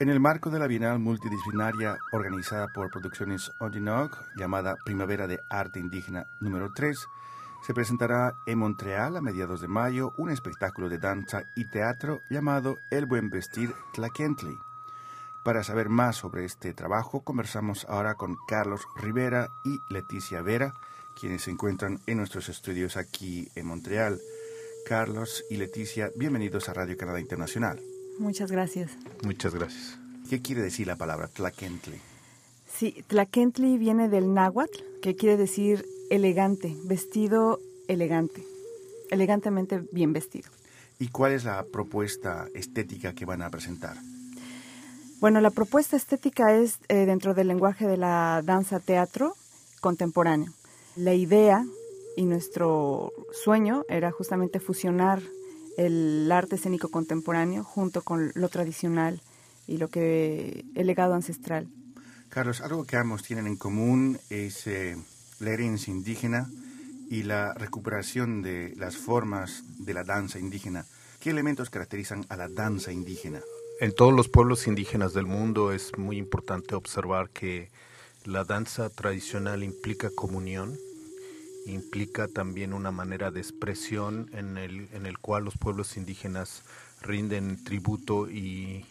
En el marco de la Bienal Multidisciplinaria organizada por Producciones Ondinok, llamada Primavera de Arte Indígena número 3, se presentará en Montreal a mediados de mayo un espectáculo de danza y teatro llamado El Buen Vestir Tlaquentli. Para saber más sobre este trabajo, conversamos ahora con Carlos Rivera y Leticia Vera, quienes se encuentran en nuestros estudios aquí en Montreal. Carlos y Leticia, bienvenidos a Radio Canadá Internacional. Muchas gracias. Muchas gracias. ¿Qué quiere decir la palabra tlaquentli? Sí, tlaquentli viene del náhuatl, que quiere decir elegante, vestido elegante, elegantemente bien vestido. ¿Y cuál es la propuesta estética que van a presentar? Bueno, la propuesta estética es eh, dentro del lenguaje de la danza teatro contemporáneo. La idea y nuestro sueño era justamente fusionar el arte escénico contemporáneo junto con lo tradicional y lo que el legado ancestral. Carlos, algo que ambos tienen en común es eh, la herencia indígena y la recuperación de las formas de la danza indígena. ¿Qué elementos caracterizan a la danza indígena? En todos los pueblos indígenas del mundo es muy importante observar que la danza tradicional implica comunión, implica también una manera de expresión en el, en el cual los pueblos indígenas rinden tributo y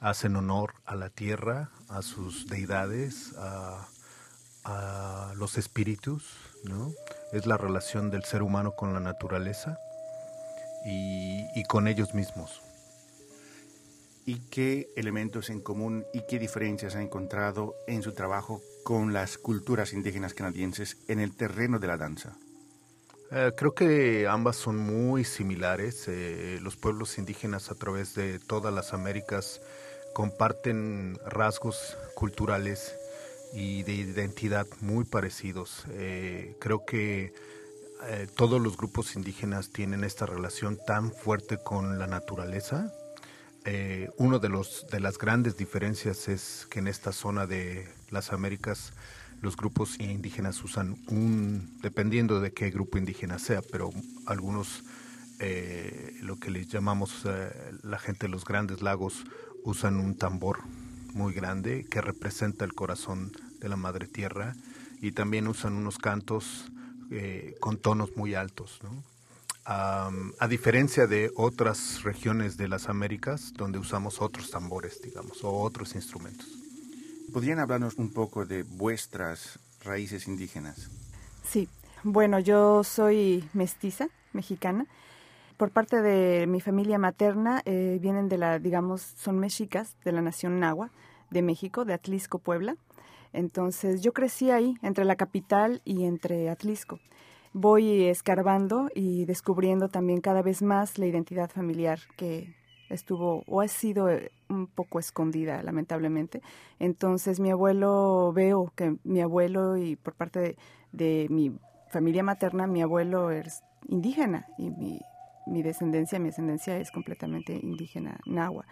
hacen honor a la tierra, a sus deidades, a, los espíritus, ¿no? Es la relación del ser humano con la naturaleza y, y con ellos mismos. ¿Y qué elementos en común y qué diferencias ha encontrado en su trabajo con las culturas indígenas canadienses en el terreno de la danza? Eh, creo que ambas son muy similares. Eh, los pueblos indígenas a través de todas las Américas comparten rasgos culturales y de identidad muy parecidos. Eh, creo que todos los grupos indígenas tienen esta relación tan fuerte con la naturaleza eh, uno de los de las grandes diferencias es que en esta zona de las Américas los grupos indígenas usan un dependiendo de qué grupo indígena sea pero algunos eh, lo que les llamamos eh, la gente de los grandes lagos usan un tambor muy grande que representa el corazón de la madre tierra y también usan unos cantos con tonos muy altos a diferencia de otras regiones de las Américas donde usamos otros tambores, digamos, o otros instrumentos. ¿Podrían hablarnos un poco de vuestras raíces indígenas? Sí, bueno, yo soy mestiza, mexicana. Por parte de mi familia materna eh, vienen de la, digamos, son mexicas de la nación Nahua de México, de Atlisco, Puebla. Entonces yo crecí ahí, entre la capital y entre Atlisco voy escarbando y descubriendo también cada vez más la identidad familiar que estuvo o ha sido eh, un poco escondida, lamentablemente. Entonces mi abuelo, veo que mi abuelo y por parte de, mi familia materna, mi abuelo es indígena y mi, mi descendencia, mi ascendencia es completamente indígena, náhuatl.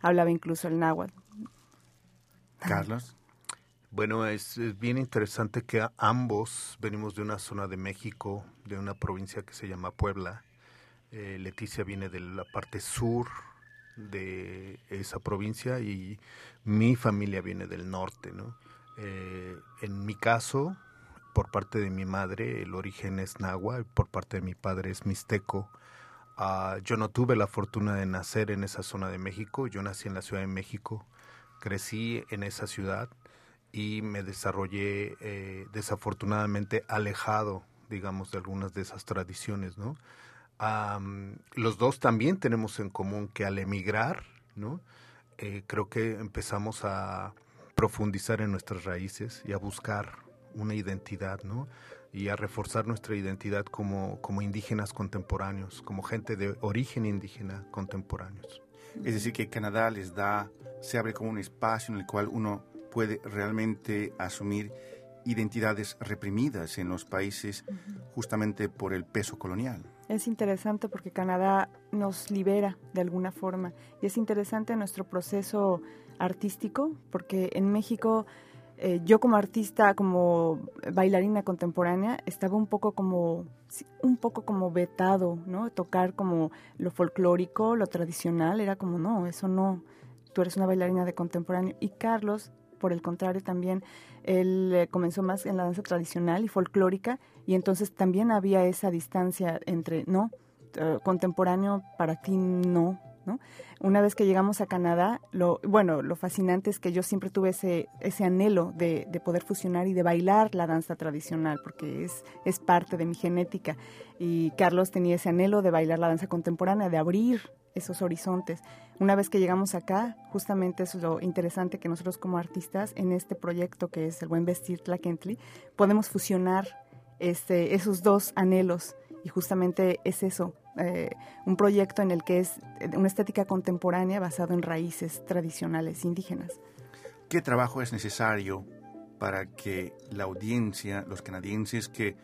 Hablaba incluso el náhuatl. Carlos. Bueno, es, bien interesante que ambos venimos de una zona de México, de una provincia que se llama Puebla. Eh, Leticia viene de la parte sur de esa provincia y mi familia viene del norte, ¿no? Eh, en mi caso, por parte de mi madre, el origen es náhuatl, por parte de mi padre es mixteco. Ah, yo no tuve la fortuna de nacer en esa zona de México, yo nací en la Ciudad de México, crecí en esa ciudad y me desarrollé eh, desafortunadamente alejado, digamos, de algunas de esas tradiciones, ¿no? Los dos también tenemos en común que al emigrar, ¿no? Eh, creo que empezamos a profundizar en nuestras raíces y a buscar una identidad, ¿no? Y a reforzar nuestra identidad como, como indígenas contemporáneos, como gente de origen indígena contemporáneos. Es decir, que Canadá les da, se abre como un espacio en el cual uno puede realmente asumir identidades reprimidas en los países justamente por el peso colonial. Es interesante porque Canadá nos libera de alguna forma y es interesante nuestro proceso artístico porque en México eh, yo como artista, como bailarina contemporánea, estaba un poco como un poco como vetado, ¿no? Tocar como lo folclórico, lo tradicional, era como no, eso no, tú eres una bailarina de contemporáneo. Y Carlos, por el contrario, también él eh, comenzó más en la danza tradicional y folclórica y entonces también había esa distancia entre, no, eh, contemporáneo para ti no. Una vez que llegamos a Canadá, lo, bueno, lo fascinante es que yo siempre tuve ese, anhelo de, de, poder fusionar y de bailar la danza tradicional, porque es parte de mi genética. Y Carlos tenía ese anhelo de bailar la danza contemporánea, de abrir esos horizontes. Una vez que llegamos acá, justamente es lo interesante que nosotros como artistas en este proyecto que es el Buen Vestir Tlaquentli, podemos fusionar este, esos dos anhelos y justamente es eso, eh, un proyecto en el que es una estética contemporánea basado en raíces tradicionales indígenas. ¿Qué trabajo es necesario para que la audiencia, los canadienses que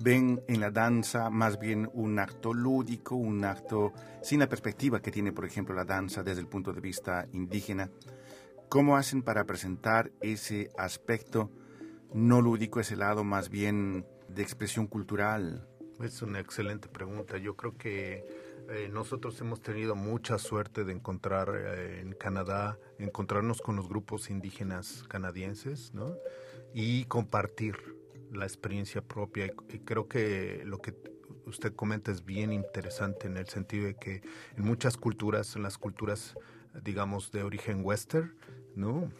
ven en la danza más bien un acto lúdico, un acto sin la perspectiva que tiene, por ejemplo, la danza desde el punto de vista indígena. ¿Cómo hacen para presentar ese aspecto no lúdico, ese lado más bien de expresión cultural? Es una excelente pregunta. Yo creo que eh, nosotros hemos tenido mucha suerte de encontrar eh, en Canadá, encontrarnos con los grupos indígenas canadienses, ¿no? Y compartir la experiencia propia. Y creo que lo que usted comenta es bien interesante en el sentido de que en muchas culturas, en las culturas, digamos, de origen western, ¿no?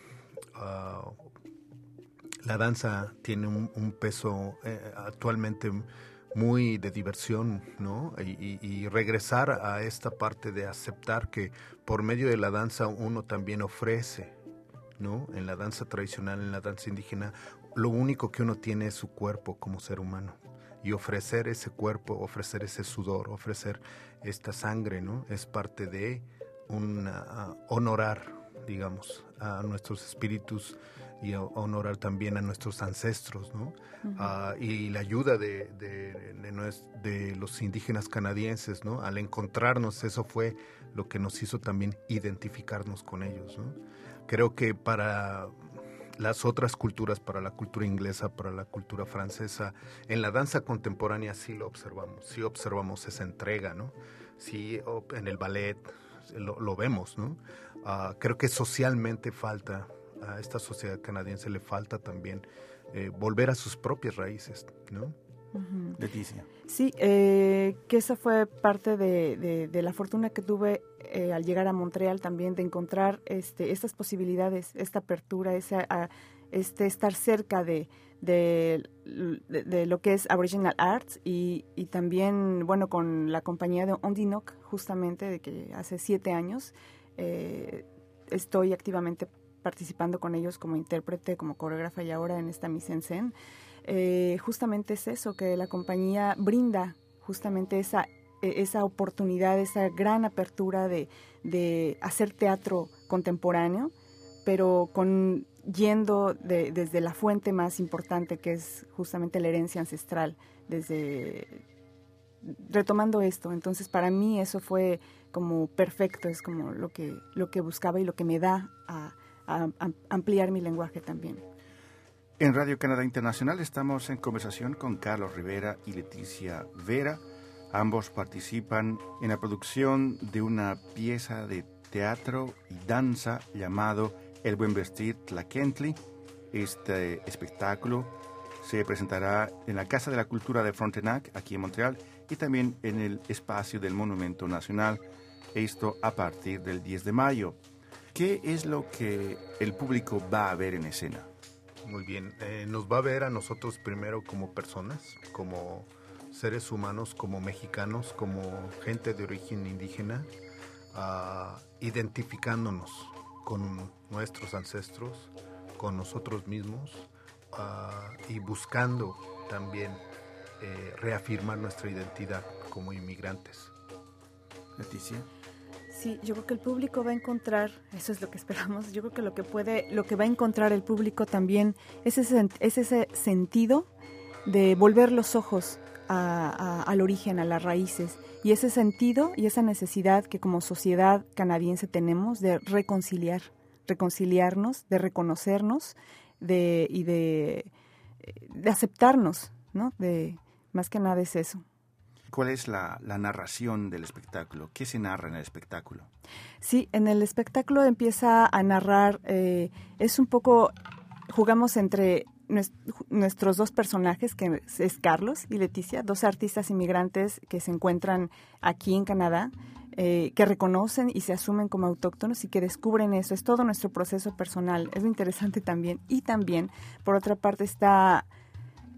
Ah, la danza tiene un, peso eh, actualmente muy de diversión, ¿no? Y, y, regresar a esta parte de aceptar que por medio de la danza uno también ofrece, ¿no? En la danza tradicional, en la danza indígena, lo único que uno tiene es su cuerpo como ser humano. Y ofrecer ese cuerpo, ofrecer ese sudor, ofrecer esta sangre, ¿no? Es parte de un honorar, digamos, a nuestros espíritus y honorar también a nuestros ancestros, ¿no? Ah, y la ayuda de, de, de, los indígenas canadienses, ¿no? Al encontrarnos, eso fue lo que nos hizo también identificarnos con ellos, ¿no? Creo que para las otras culturas, para la cultura inglesa, para la cultura francesa, en la danza contemporánea sí lo observamos, sí observamos esa entrega, ¿no? Sí, en el ballet lo, vemos, ¿no? Ah, creo que socialmente falta, a esta sociedad canadiense le falta también eh, volver a sus propias raíces, ¿no? Leticia. Sí, eh, que esa fue parte de, la fortuna que tuve eh, al llegar a Montreal también de encontrar este, estas posibilidades, esta apertura, esa, este, estar cerca de, de, lo que es Aboriginal Arts y, y, también, bueno, con la compañía de Ondinok, justamente, de que hace siete años eh, estoy activamente participando con ellos como intérprete, como coreógrafa y ahora en esta mise en scène. Eh, justamente es eso, que la compañía brinda justamente esa, e, esa oportunidad, esa gran apertura de, hacer teatro contemporáneo, pero con yendo desde la fuente más importante que es justamente la herencia ancestral, desde retomando esto. Entonces para mí eso fue como perfecto, es como lo que, lo que buscaba y lo que me da a ampliar mi lenguaje también. En Radio Canadá Internacional estamos en conversación con Carlos Rivera y Leticia Vera. Ambos participan en la producción de una pieza de teatro y danza llamado El Buen Vestir Tlaquentli. Este espectáculo se presentará en la Casa de la Cultura de Frontenac, aquí en Montreal, y también en el espacio del Monumento Nacional, esto a partir del 10 de mayo. ¿Qué es lo que el público va a ver en escena? Muy bien. Eh, nos va a ver a nosotros primero como personas, como seres humanos, como mexicanos, como gente de origen indígena, uh, identificándonos con nuestros ancestros, con nosotros mismos uh, y buscando también eh, reafirmar nuestra identidad como inmigrantes. Leticia. Sí, yo creo que el público va a encontrar, eso es lo que esperamos, yo creo que lo que puede, lo que va a encontrar el público también es ese, es ese sentido de volver los ojos al origen, a las raíces, y ese sentido y esa necesidad que como sociedad canadiense tenemos de reconciliar, reconciliarnos, de reconocernos de, y de, de aceptarnos, ¿no? De, más que nada es eso. ¿Cuál es la, narración del espectáculo? ¿Qué se narra en el espectáculo? Sí, en el espectáculo empieza a narrar, eh, es un poco, jugamos entre nuestros dos personajes, que es Carlos y Leticia, dos artistas inmigrantes que se encuentran aquí en Canadá, eh, que reconocen y se asumen como autóctonos y que descubren eso. Es todo nuestro proceso personal. Es lo interesante también. Y también, por otra parte, está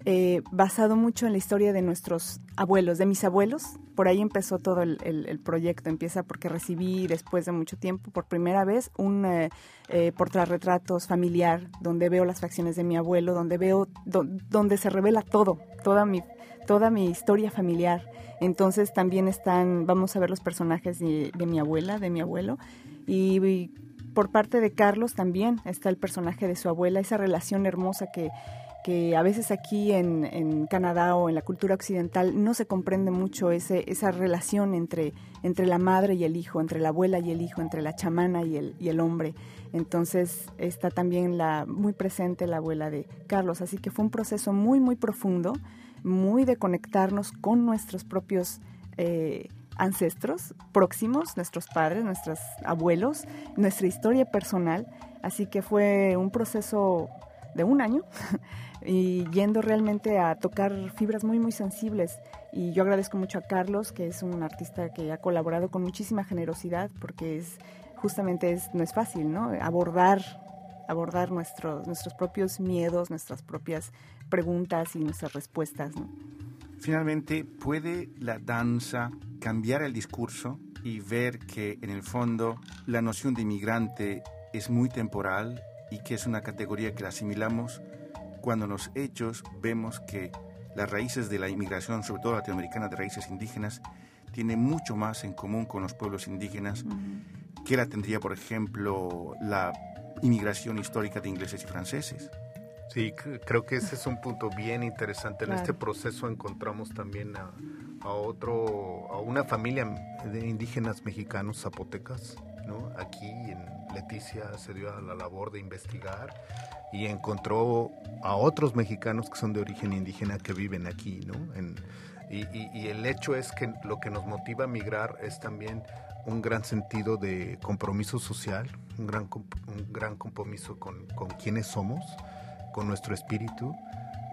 eh, basado mucho en la historia de nuestros abuelos, de mis abuelos. Por ahí empezó todo el, proyecto. Empieza porque recibí después de mucho tiempo, por primera vez, un eh, eh portarretratos familiar donde veo las facciones de mi abuelo, donde veo, donde se revela todo, toda mi, toda mi historia familiar. Entonces también están, vamos a ver los personajes de, mi abuela, de mi abuelo. y por parte de Carlos también está el personaje de su abuela, esa relación hermosa que que a veces aquí en, en, Canadá o en la cultura occidental no se comprende mucho ese, esa relación entre, entre la madre y el hijo, entre la abuela y el hijo, entre la chamana y el, y el hombre. Entonces está también la, muy presente la abuela de Carlos, así que fue un proceso muy, muy profundo, muy de conectarnos con nuestros propios eh, ancestros próximos, nuestros padres, nuestros abuelos, nuestra historia personal, así que fue un proceso de un año y yendo realmente a tocar fibras muy, muy sensibles. Y yo agradezco mucho a Carlos, que es un artista que ha colaborado con muchísima generosidad, porque es justamente es, no es fácil, ¿no? Abordar, abordar nuestros, nuestros propios miedos, nuestras propias preguntas y nuestras respuestas, Finalmente, ¿puede la danza cambiar el discurso y ver que en el fondo la noción de inmigrante es muy temporal y que es una categoría que la asimilamos cuando en los hechos vemos que las raíces de la inmigración, sobre todo latinoamericana de raíces indígenas, tiene mucho más en común con los pueblos indígenas que la tendría, por ejemplo, la inmigración histórica de ingleses y franceses. Sí, creo que ese es un punto bien interesante. En este proceso encontramos también a, a, otro, a una familia de indígenas mexicanos zapotecas, ¿no? Aquí en Leticia se dio a la labor de investigar y encontró a otros mexicanos que son de origen indígena que viven aquí, ¿no? y, el hecho es que lo que nos motiva a migrar es también un gran sentido de compromiso social, un gran, un gran compromiso con, con quienes somos, con nuestro espíritu.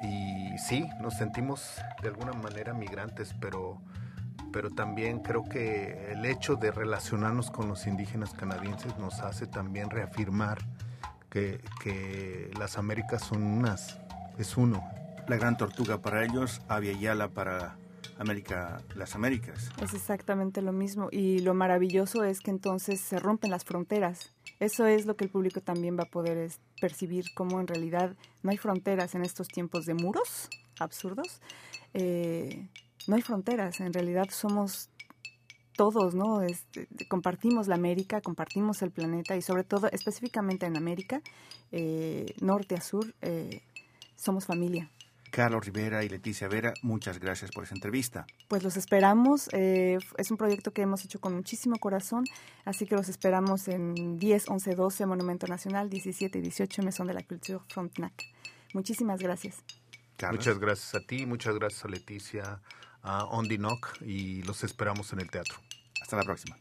Y sí, nos sentimos de alguna manera migrantes, pero, pero también creo que el hecho de relacionarnos con los indígenas canadienses nos hace también reafirmar que, las Américas son unas, es uno. La gran tortuga para ellos, Avia Yala para América, las Américas. Es exactamente lo mismo y lo maravilloso es que entonces se rompen las fronteras. Eso es lo que el público también va a poder percibir, como en realidad no hay fronteras en estos tiempos de muros absurdos. Eh, no hay fronteras, en realidad somos todos, ¿no? Este, compartimos la América, compartimos el planeta y sobre todo, específicamente en América, eh, norte a sur, eh, somos familia. Carlos Rivera y Leticia Vera, muchas gracias por esa entrevista. Pues los esperamos. Eh, es un proyecto que hemos hecho con muchísimo corazón, así que los esperamos en 10, 11, 12 Monumento Nacional, 17 y 18 Mesón de la Cultura Frontenac. Muchísimas gracias. Muchas gracias a ti, muchas gracias a Leticia, a Ondinoc y los esperamos en el teatro. Hasta la próxima.